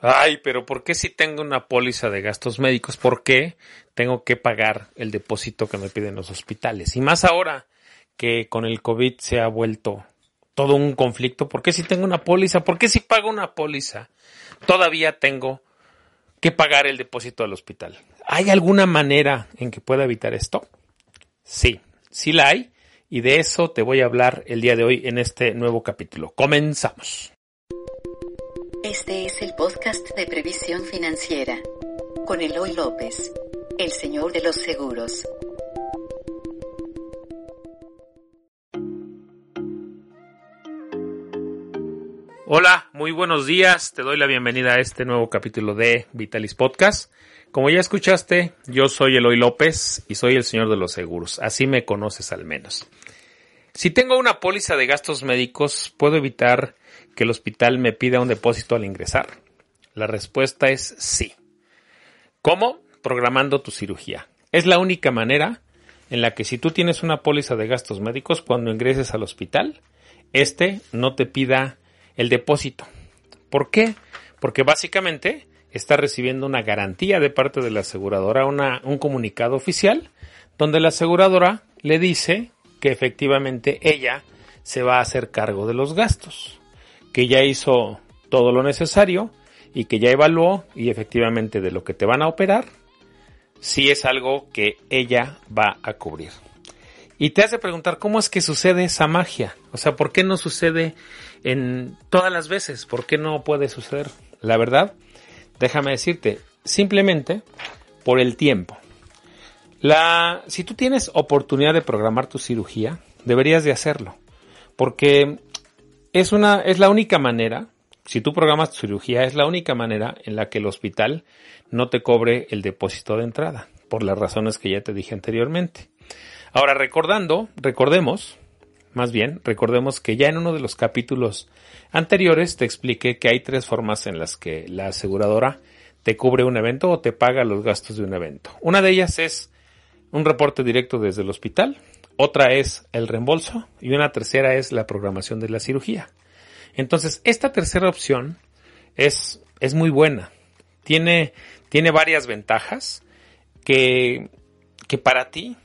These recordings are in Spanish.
Ay, pero ¿por qué si tengo una póliza de gastos médicos? ¿Por qué tengo que pagar el depósito que me piden los hospitales? Y más ahora que con el COVID se ha vuelto todo un conflicto. ¿Por qué si tengo una póliza? ¿Por qué si pago una póliza? Todavía tengo que pagar el depósito al hospital. ¿Hay alguna manera en que pueda evitar esto? Sí, sí la hay. Y de eso te voy a hablar el día de hoy en este nuevo capítulo. Comenzamos. Este es el podcast de previsión financiera con Eloy López, el señor de los seguros. Hola, muy buenos días. Te doy la bienvenida a este nuevo capítulo de Vitalis Podcast. Como ya escuchaste, yo soy Eloy López y soy el señor de los seguros. Así me conoces al menos. Si tengo una póliza de gastos médicos, ¿puedo evitar que el hospital me pida un depósito al ingresar? La respuesta es sí. ¿Cómo? Programando tu cirugía. Es la única manera en la que si tú tienes una póliza de gastos médicos, cuando ingreses al hospital, este no te pida el depósito. ¿Por qué? Porque básicamente está recibiendo una garantía de parte de la aseguradora, un comunicado oficial, donde la aseguradora le dice que efectivamente ella se va a hacer cargo de los gastos, que ya hizo todo lo necesario y que ya evaluó y efectivamente de lo que te van a operar, si es algo que ella va a cubrir. Y te hace preguntar cómo es que sucede esa magia. O sea, ¿por qué no sucede en todas las veces? ¿Por qué no puede suceder? La verdad, déjame decirte, simplemente por el tiempo. La, si tú tienes oportunidad de programar tu cirugía, deberías de hacerlo. Porque es una, es la única manera, si tú programas tu cirugía, es la única manera en la que el hospital no te cobre el depósito de entrada, por las razones que ya te dije anteriormente. Ahora, recordando, recordemos, más bien, recordemos que ya en uno de los capítulos anteriores te expliqué que hay tres formas en las que la aseguradora te cubre un evento o te paga los gastos de un evento. Una de ellas es un reporte directo desde el hospital, otra es el reembolso y una tercera es la programación de la cirugía. Entonces, esta tercera opción es, es muy buena. Tiene, tiene varias ventajas que, que para ti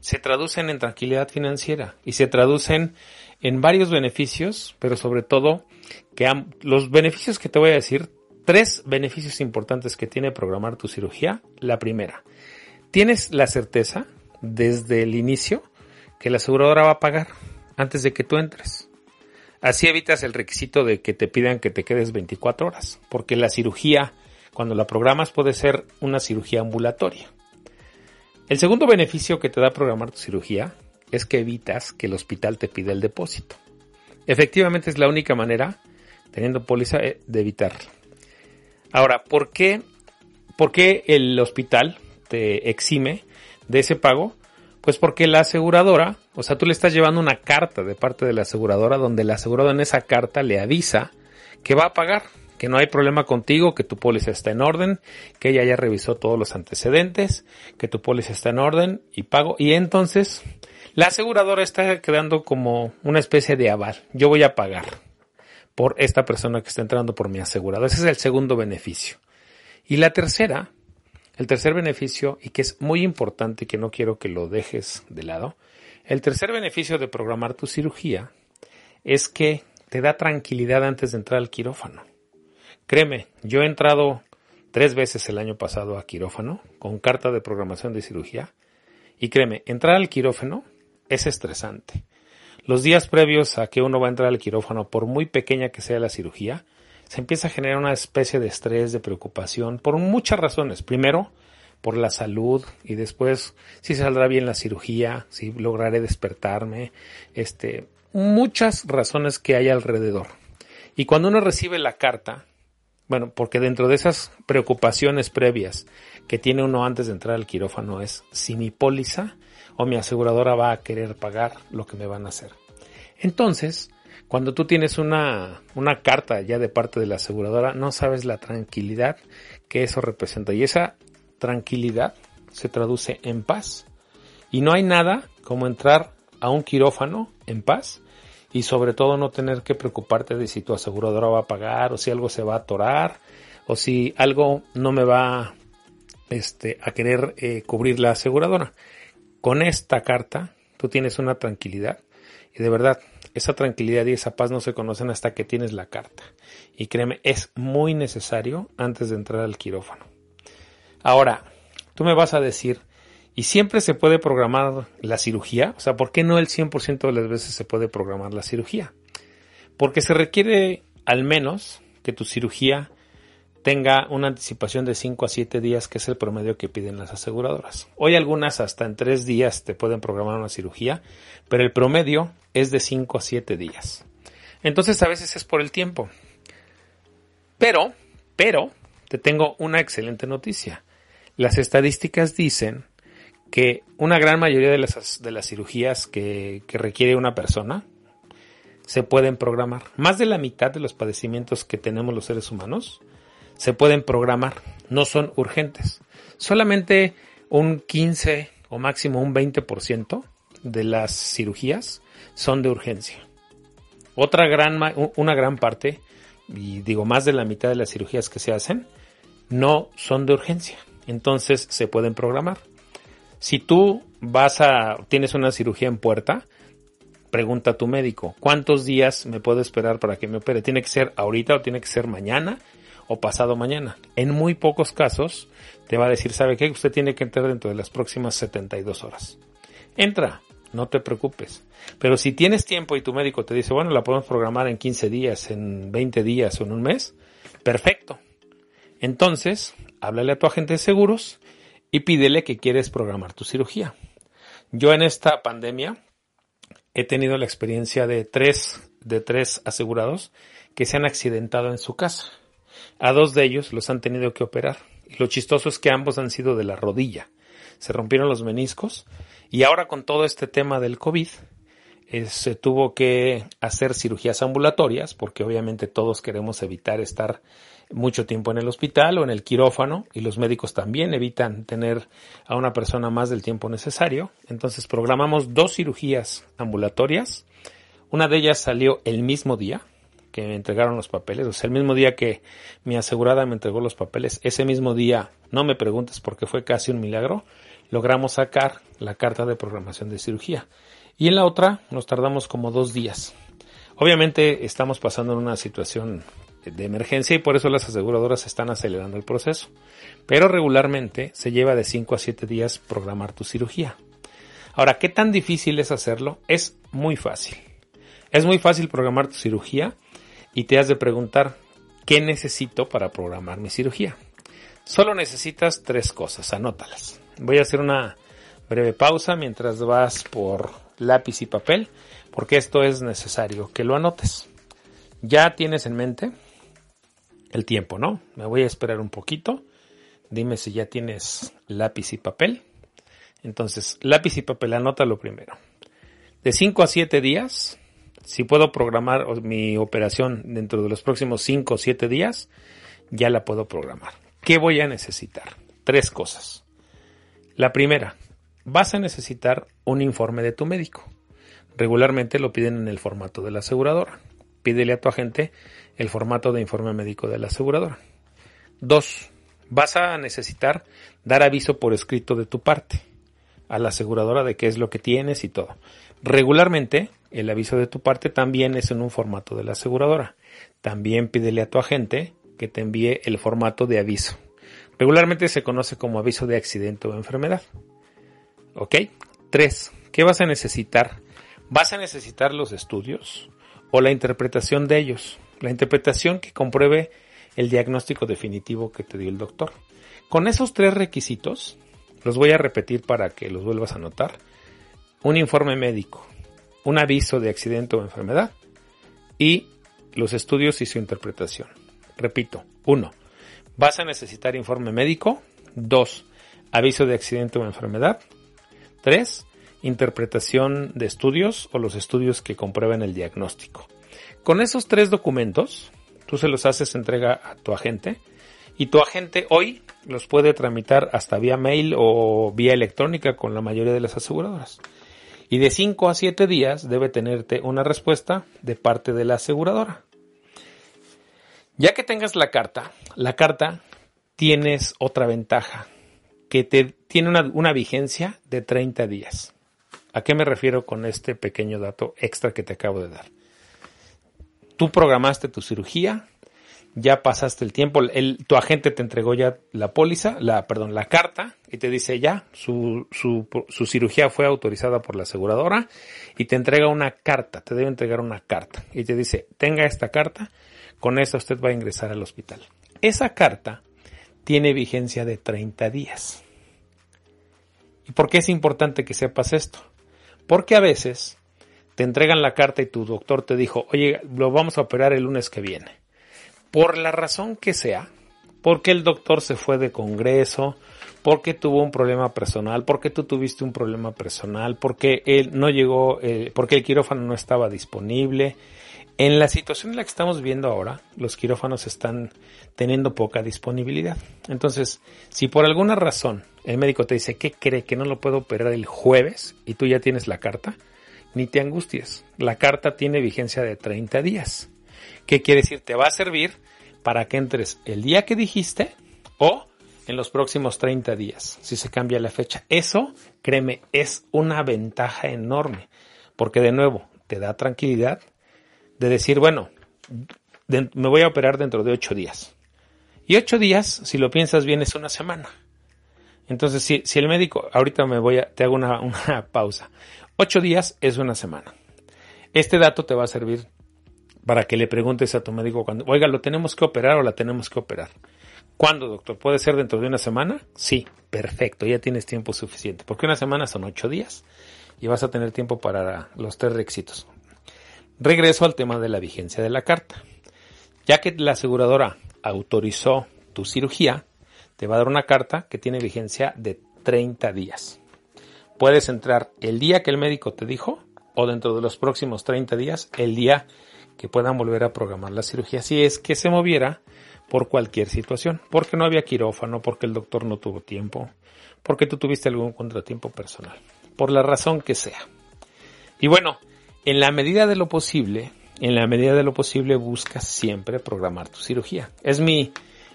se traducen en tranquilidad financiera y se traducen en varios beneficios, pero sobre todo que los beneficios que te voy a decir, tres beneficios importantes que tiene programar tu cirugía. La primera, tienes la certeza desde el inicio que la aseguradora va a pagar antes de que tú entres. Así evitas el requisito de que te pidan que te quedes 24 horas, porque la cirugía, cuando la programas, puede ser una cirugía ambulatoria. El segundo beneficio que te da programar tu cirugía es que evitas que el hospital te pida el depósito. Efectivamente es la única manera, teniendo póliza, eh, de evitarlo. Ahora, ¿por qué, ¿por qué el hospital te exime de ese pago? Pues porque la aseguradora, o sea, tú le estás llevando una carta de parte de la aseguradora donde la aseguradora en esa carta le avisa que va a pagar que no hay problema contigo, que tu póliza está en orden, que ella ya revisó todos los antecedentes, que tu póliza está en orden y pago. Y entonces la aseguradora está quedando como una especie de aval. Yo voy a pagar por esta persona que está entrando por mi asegurado. Ese es el segundo beneficio. Y la tercera, el tercer beneficio, y que es muy importante que no quiero que lo dejes de lado, el tercer beneficio de programar tu cirugía es que te da tranquilidad antes de entrar al quirófano. Créeme, yo he entrado tres veces el año pasado a quirófano con carta de programación de cirugía y créeme, entrar al quirófano es estresante. Los días previos a que uno va a entrar al quirófano, por muy pequeña que sea la cirugía, se empieza a generar una especie de estrés, de preocupación, por muchas razones. Primero, por la salud y después si saldrá bien la cirugía, si lograré despertarme, este, muchas razones que hay alrededor. Y cuando uno recibe la carta, bueno, porque dentro de esas preocupaciones previas que tiene uno antes de entrar al quirófano es si mi póliza o mi aseguradora va a querer pagar lo que me van a hacer. Entonces, cuando tú tienes una, una carta ya de parte de la aseguradora, no sabes la tranquilidad que eso representa. Y esa tranquilidad se traduce en paz. Y no hay nada como entrar a un quirófano en paz y sobre todo no tener que preocuparte de si tu aseguradora va a pagar o si algo se va a atorar o si algo no me va este, a querer eh, cubrir la aseguradora. Con esta carta tú tienes una tranquilidad y de verdad esa tranquilidad y esa paz no se conocen hasta que tienes la carta. Y créeme, es muy necesario antes de entrar al quirófano. Ahora, tú me vas a decir, ¿y siempre se puede programar la cirugía? O sea, ¿por qué no el 100% de las veces se puede programar la cirugía? Porque se requiere al menos que tu cirugía tenga una anticipación de 5 a 7 días, que es el promedio que piden las aseguradoras. Hoy algunas hasta en 3 días te pueden programar una cirugía, pero el promedio es de 5 a 7 días. Entonces a veces es por el tiempo. Pero, pero, te tengo una excelente noticia. Las estadísticas dicen que una gran mayoría de las, de las cirugías que, que requiere una persona se pueden programar. Más de la mitad de los padecimientos que tenemos los seres humanos se pueden programar, no son urgentes. Solamente un 15 o máximo un 20% de las cirugías son de urgencia. Otra gran, una gran parte, y digo más de la mitad de las cirugías que se hacen, no son de urgencia. Entonces se pueden programar. Si tú vas a, tienes una cirugía en puerta, pregunta a tu médico, ¿cuántos días me puedo esperar para que me opere? ¿Tiene que ser ahorita o tiene que ser mañana? o pasado mañana. En muy pocos casos te va a decir, ¿sabe qué? Usted tiene que entrar dentro de las próximas 72 horas. Entra, no te preocupes. Pero si tienes tiempo y tu médico te dice, bueno, la podemos programar en 15 días, en 20 días o en un mes, perfecto. Entonces, háblale a tu agente de seguros y pídele que quieres programar tu cirugía. Yo en esta pandemia he tenido la experiencia de tres, de tres asegurados que se han accidentado en su casa. A dos de ellos los han tenido que operar. Y lo chistoso es que ambos han sido de la rodilla. Se rompieron los meniscos y ahora con todo este tema del COVID eh, se tuvo que hacer cirugías ambulatorias porque obviamente todos queremos evitar estar mucho tiempo en el hospital o en el quirófano y los médicos también evitan tener a una persona más del tiempo necesario. Entonces programamos dos cirugías ambulatorias. Una de ellas salió el mismo día, que me entregaron los papeles, o sea, el mismo día que mi asegurada me entregó los papeles, ese mismo día, no me preguntes porque fue casi un milagro, logramos sacar la carta de programación de cirugía. Y en la otra nos tardamos como dos días. Obviamente estamos pasando en una situación de emergencia y por eso las aseguradoras están acelerando el proceso. Pero regularmente se lleva de 5 a 7 días programar tu cirugía. Ahora, ¿qué tan difícil es hacerlo? Es muy fácil. Es muy fácil programar tu cirugía y te has de preguntar, ¿qué necesito para programar mi cirugía? Solo necesitas tres cosas, anótalas. Voy a hacer una breve pausa mientras vas por lápiz y papel, porque esto es necesario que lo anotes. Ya tienes en mente el tiempo, ¿no? Me voy a esperar un poquito. Dime si ya tienes lápiz y papel. Entonces, lápiz y papel, anótalo primero. De 5 a 7 días si puedo programar mi operación dentro de los próximos 5 o 7 días, ya la puedo programar. ¿Qué voy a necesitar? Tres cosas. La primera, vas a necesitar un informe de tu médico. Regularmente lo piden en el formato de la aseguradora. Pídele a tu agente el formato de informe médico de la aseguradora. Dos, vas a necesitar dar aviso por escrito de tu parte a la aseguradora de qué es lo que tienes y todo. Regularmente el aviso de tu parte también es en un formato de la aseguradora. También pídele a tu agente que te envíe el formato de aviso. Regularmente se conoce como aviso de accidente o enfermedad. ¿Ok? 3. ¿Qué vas a necesitar? Vas a necesitar los estudios o la interpretación de ellos. La interpretación que compruebe el diagnóstico definitivo que te dio el doctor. Con esos tres requisitos, los voy a repetir para que los vuelvas a notar. Un informe médico, un aviso de accidente o enfermedad y los estudios y su interpretación. Repito, 1. Vas a necesitar informe médico. 2. Aviso de accidente o enfermedad. 3. Interpretación de estudios o los estudios que comprueben el diagnóstico. Con esos tres documentos, tú se los haces entrega a tu agente y tu agente hoy los puede tramitar hasta vía mail o vía electrónica con la mayoría de las aseguradoras y de 5 a 7 días debe tenerte una respuesta de parte de la aseguradora. Ya que tengas la carta, la carta tienes otra ventaja, que te, tiene una, vigencia de 30 días. ¿A qué me refiero con este pequeño dato extra que te acabo de dar? Tú programaste tu cirugía, ya pasaste el tiempo, tu agente te entregó ya la póliza, la, perdón, la carta y te dice ya, su, su, su, cirugía fue autorizada por la aseguradora y te entrega una carta, te debe entregar una carta y te dice, tenga esta carta, con esta usted va a ingresar al hospital. Esa carta tiene vigencia de 30 días. ¿Y por qué es importante que sepas esto? Porque a veces te entregan la carta y tu doctor te dijo, oye, lo vamos a operar el lunes que viene por la razón que sea, porque el doctor se fue de congreso, porque tuvo un problema personal, porque tú tuviste un problema personal, porque él no llegó, eh, porque el quirófano no estaba disponible. En la situación en la que estamos viendo ahora, los quirófanos están teniendo poca disponibilidad. Entonces, si por alguna razón el médico te dice que cree que no lo puedo operar el jueves y tú ya tienes la carta, ni te angusties. La carta tiene vigencia de 30 días. ¿Qué quiere decir? Te va a servir para que entres el día que dijiste o en los próximos 30 días, si se cambia la fecha. Eso, créeme, es una ventaja enorme, porque de nuevo, te da tranquilidad de decir, bueno, me voy a operar dentro de 8 días. Y 8 días, si lo piensas bien, es una semana. Entonces, si, si el médico, ahorita me voy a, te hago una, una pausa. 8 días es una semana. Este dato te va a servir para que le preguntes a tu médico cuando, oiga, ¿lo tenemos que operar o la tenemos que operar? ¿Cuándo, doctor? ¿Puede ser dentro de una semana? Sí, perfecto, ya tienes tiempo suficiente, porque una semana son ocho días y vas a tener tiempo para los tres requisitos. Regreso al tema de la vigencia de la carta. Ya que la aseguradora autorizó tu cirugía, te va a dar una carta que tiene vigencia de 30 días. Puedes entrar el día que el médico te dijo o dentro de los próximos 30 días, el día que puedan volver a programar la cirugía si es que se moviera por cualquier situación, porque no había quirófano, porque el doctor no tuvo tiempo, porque tú tuviste algún contratiempo personal, por la razón que sea. Y bueno, en la medida de lo posible, en la medida de lo posible busca siempre programar tu cirugía. Es mi,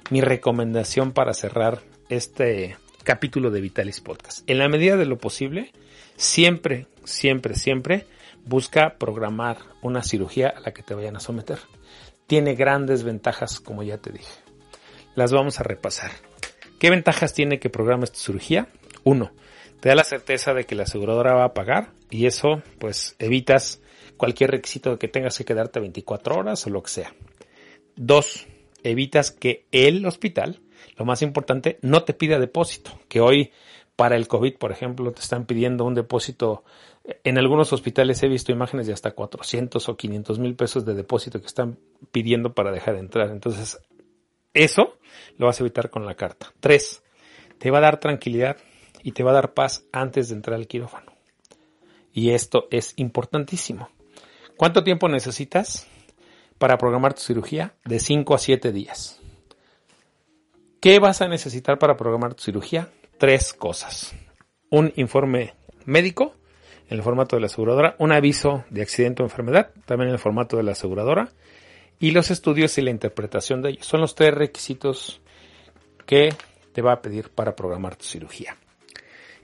mi recomendación para cerrar este capítulo de Vitalis Podcast. En la medida de lo posible, siempre, siempre, siempre busca programar una cirugía a la que te vayan a someter. Tiene grandes ventajas, como ya te dije. Las vamos a repasar. ¿Qué ventajas tiene que programes tu cirugía? Uno, te da la certeza de que la aseguradora va a pagar y eso pues evitas cualquier requisito de que tengas que quedarte 24 horas o lo que sea. Dos, evitas que el hospital, lo más importante, no te pida depósito, que hoy para el COVID, por ejemplo, te están pidiendo un depósito en algunos hospitales he visto imágenes de hasta 400 o 500 mil pesos de depósito que están pidiendo para dejar de entrar. Entonces, eso lo vas a evitar con la carta. Tres, te va a dar tranquilidad y te va a dar paz antes de entrar al quirófano. Y esto es importantísimo. ¿Cuánto tiempo necesitas para programar tu cirugía? De 5 a 7 días. ¿Qué vas a necesitar para programar tu cirugía? Tres cosas. Un informe médico, en el formato de la aseguradora, un aviso de accidente o enfermedad, también en el formato de la aseguradora, y los estudios y la interpretación de ellos. Son los tres requisitos que te va a pedir para programar tu cirugía.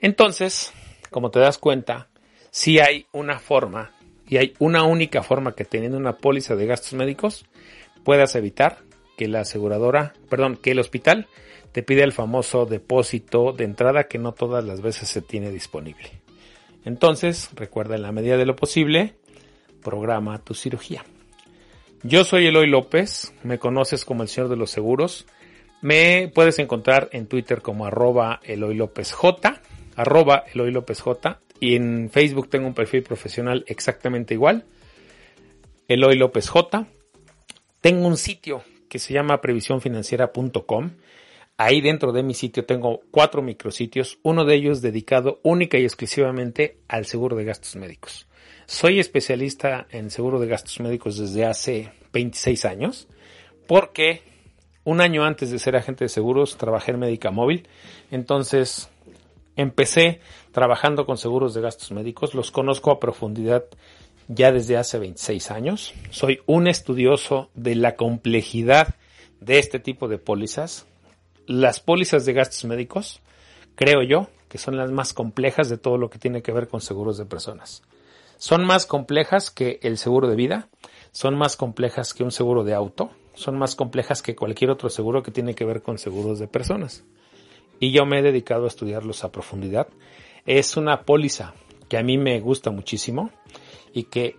Entonces, como te das cuenta, si hay una forma y hay una única forma que teniendo una póliza de gastos médicos puedas evitar que la aseguradora, perdón, que el hospital te pida el famoso depósito de entrada que no todas las veces se tiene disponible. Entonces, recuerda en la medida de lo posible, programa tu cirugía. Yo soy Eloy López, me conoces como el señor de los seguros. Me puedes encontrar en Twitter como arroba Eloy López J, arroba Eloy López J, y en Facebook tengo un perfil profesional exactamente igual, Eloy López J. Tengo un sitio que se llama previsiónfinanciera.com Ahí dentro de mi sitio tengo cuatro micrositios, uno de ellos dedicado única y exclusivamente al seguro de gastos médicos. Soy especialista en seguro de gastos médicos desde hace 26 años porque un año antes de ser agente de seguros trabajé en Médica Móvil. Entonces empecé trabajando con seguros de gastos médicos. Los conozco a profundidad ya desde hace 26 años. Soy un estudioso de la complejidad de este tipo de pólizas, las pólizas de gastos médicos, creo yo, que son las más complejas de todo lo que tiene que ver con seguros de personas. Son más complejas que el seguro de vida, son más complejas que un seguro de auto, son más complejas que cualquier otro seguro que tiene que ver con seguros de personas. Y yo me he dedicado a estudiarlos a profundidad. Es una póliza que a mí me gusta muchísimo y que,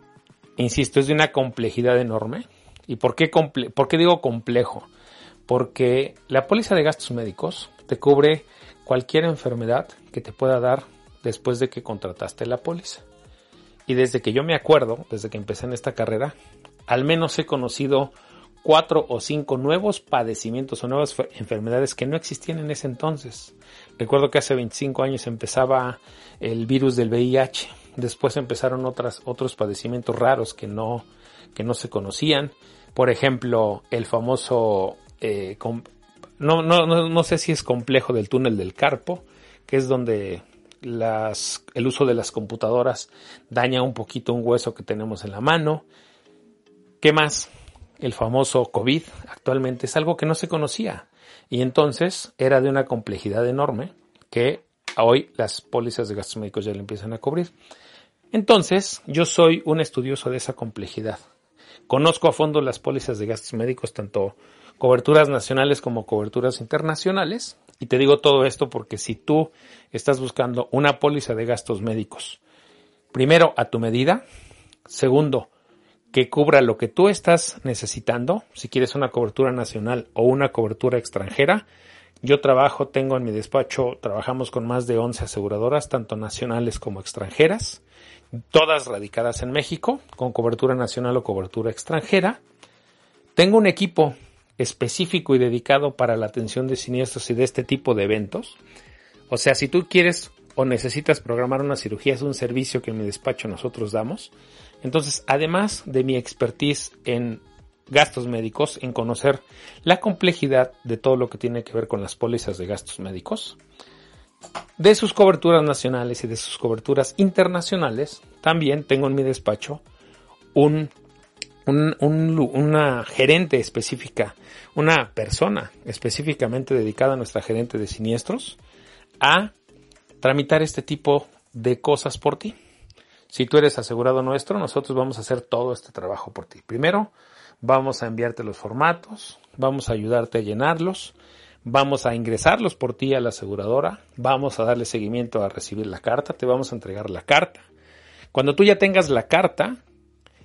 insisto, es de una complejidad enorme. ¿Y por qué, qué digo complejo? Porque la póliza de gastos médicos te cubre cualquier enfermedad que te pueda dar después de que contrataste la póliza. Y desde que yo me acuerdo, desde que empecé en esta carrera, al menos he conocido cuatro o cinco nuevos padecimientos o nuevas enfermedades que no existían en ese entonces. Recuerdo que hace 25 años empezaba el virus del VIH, después empezaron otras, otros padecimientos raros que no, que no se conocían. Por ejemplo, el famoso, eh, no, no, no, no sé si es complejo del túnel del carpo, que es donde las, el uso de las computadoras daña un poquito un hueso que tenemos en la mano. ¿Qué más? El famoso COVID actualmente es algo que no se conocía y entonces era de una complejidad enorme que hoy las pólizas de gastos médicos ya le empiezan a cubrir. Entonces, yo soy un estudioso de esa complejidad. Conozco a fondo las pólizas de gastos médicos, tanto coberturas nacionales como coberturas internacionales. Y te digo todo esto porque si tú estás buscando una póliza de gastos médicos, primero a tu medida, segundo, que cubra lo que tú estás necesitando, si quieres una cobertura nacional o una cobertura extranjera. Yo trabajo, tengo en mi despacho, trabajamos con más de 11 aseguradoras, tanto nacionales como extranjeras, todas radicadas en México, con cobertura nacional o cobertura extranjera. Tengo un equipo específico y dedicado para la atención de siniestros y de este tipo de eventos. O sea, si tú quieres o necesitas programar una cirugía, es un servicio que en mi despacho nosotros damos. Entonces, además de mi expertise en gastos médicos, en conocer la complejidad de todo lo que tiene que ver con las pólizas de gastos médicos, de sus coberturas nacionales y de sus coberturas internacionales, también tengo en mi despacho un, una gerente específica, una persona específicamente dedicada a nuestra gerente de siniestros, a tramitar este tipo de cosas por ti. Si tú eres asegurado nuestro, nosotros vamos a hacer todo este trabajo por ti. Primero, vamos a enviarte los formatos, vamos a ayudarte a llenarlos, vamos a ingresarlos por ti a la aseguradora, vamos a darle seguimiento a recibir la carta, te vamos a entregar la carta. Cuando tú ya tengas la carta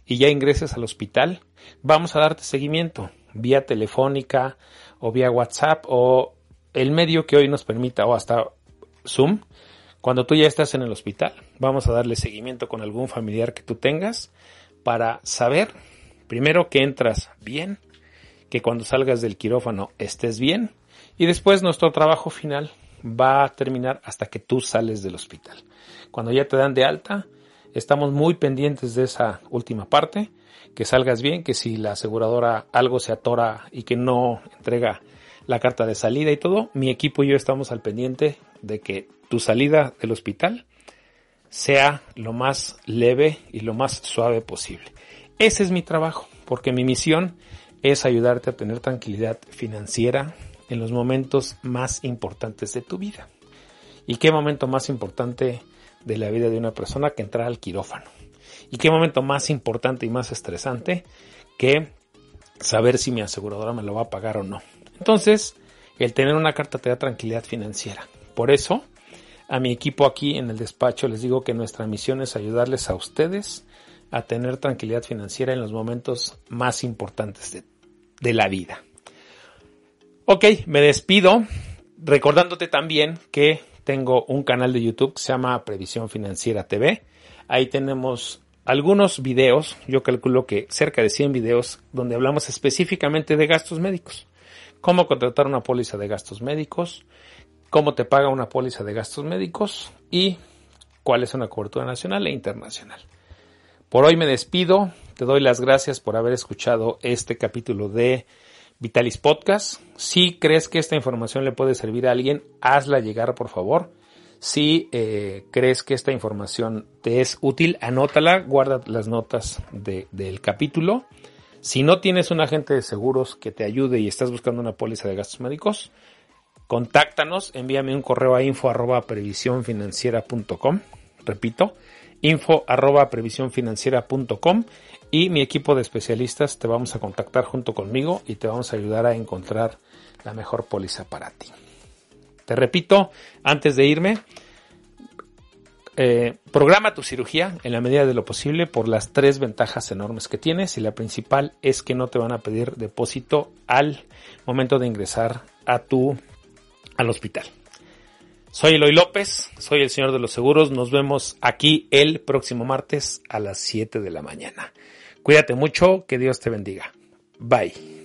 y ya ingreses al hospital, vamos a darte seguimiento vía telefónica o vía WhatsApp o el medio que hoy nos permita o hasta Zoom cuando tú ya estás en el hospital, vamos a darle seguimiento con algún familiar que tú tengas para saber, primero, que entras bien, que cuando salgas del quirófano estés bien y después nuestro trabajo final va a terminar hasta que tú sales del hospital. Cuando ya te dan de alta, estamos muy pendientes de esa última parte, que salgas bien, que si la aseguradora algo se atora y que no entrega la carta de salida y todo, mi equipo y yo estamos al pendiente de que tu salida del hospital sea lo más leve y lo más suave posible. Ese es mi trabajo, porque mi misión es ayudarte a tener tranquilidad financiera en los momentos más importantes de tu vida. ¿Y qué momento más importante de la vida de una persona que entrar al quirófano? ¿Y qué momento más importante y más estresante que saber si mi aseguradora me lo va a pagar o no? Entonces, el tener una carta te da tranquilidad financiera. Por eso, a mi equipo aquí en el despacho les digo que nuestra misión es ayudarles a ustedes a tener tranquilidad financiera en los momentos más importantes de, la vida. Ok, me despido recordándote también que tengo un canal de YouTube que se llama Previsión Financiera TV. Ahí tenemos algunos videos, yo calculo que cerca de 100 videos, donde hablamos específicamente de gastos médicos. Cómo contratar una póliza de gastos médicos, cómo te paga una póliza de gastos médicos y cuál es una cobertura nacional e internacional. Por hoy me despido, te doy las gracias por haber escuchado este capítulo de Vitalis Podcast. Si crees que esta información le puede servir a alguien, hazla llegar por favor. Si eh, crees que esta información te es útil, anótala, guarda las notas del capítulo. Si no tienes un agente de seguros que te ayude y estás buscando una póliza de gastos médicos, contáctanos, envíame un correo a info arroba previsiónfinanciera.com, repito, info arroba previsiónfinanciera.com y mi equipo de especialistas te vamos a contactar junto conmigo y te vamos a ayudar a encontrar la mejor póliza para ti. Te repito, antes de irme, eh, programa tu cirugía en la medida de lo posible por las tres ventajas enormes que tienes y la principal es que no te van a pedir depósito al momento de ingresar a tu al hospital. Soy Eloy López, soy el señor de los seguros. Nos vemos aquí el próximo martes a las 7 de la mañana. Cuídate mucho, que Dios te bendiga. Bye.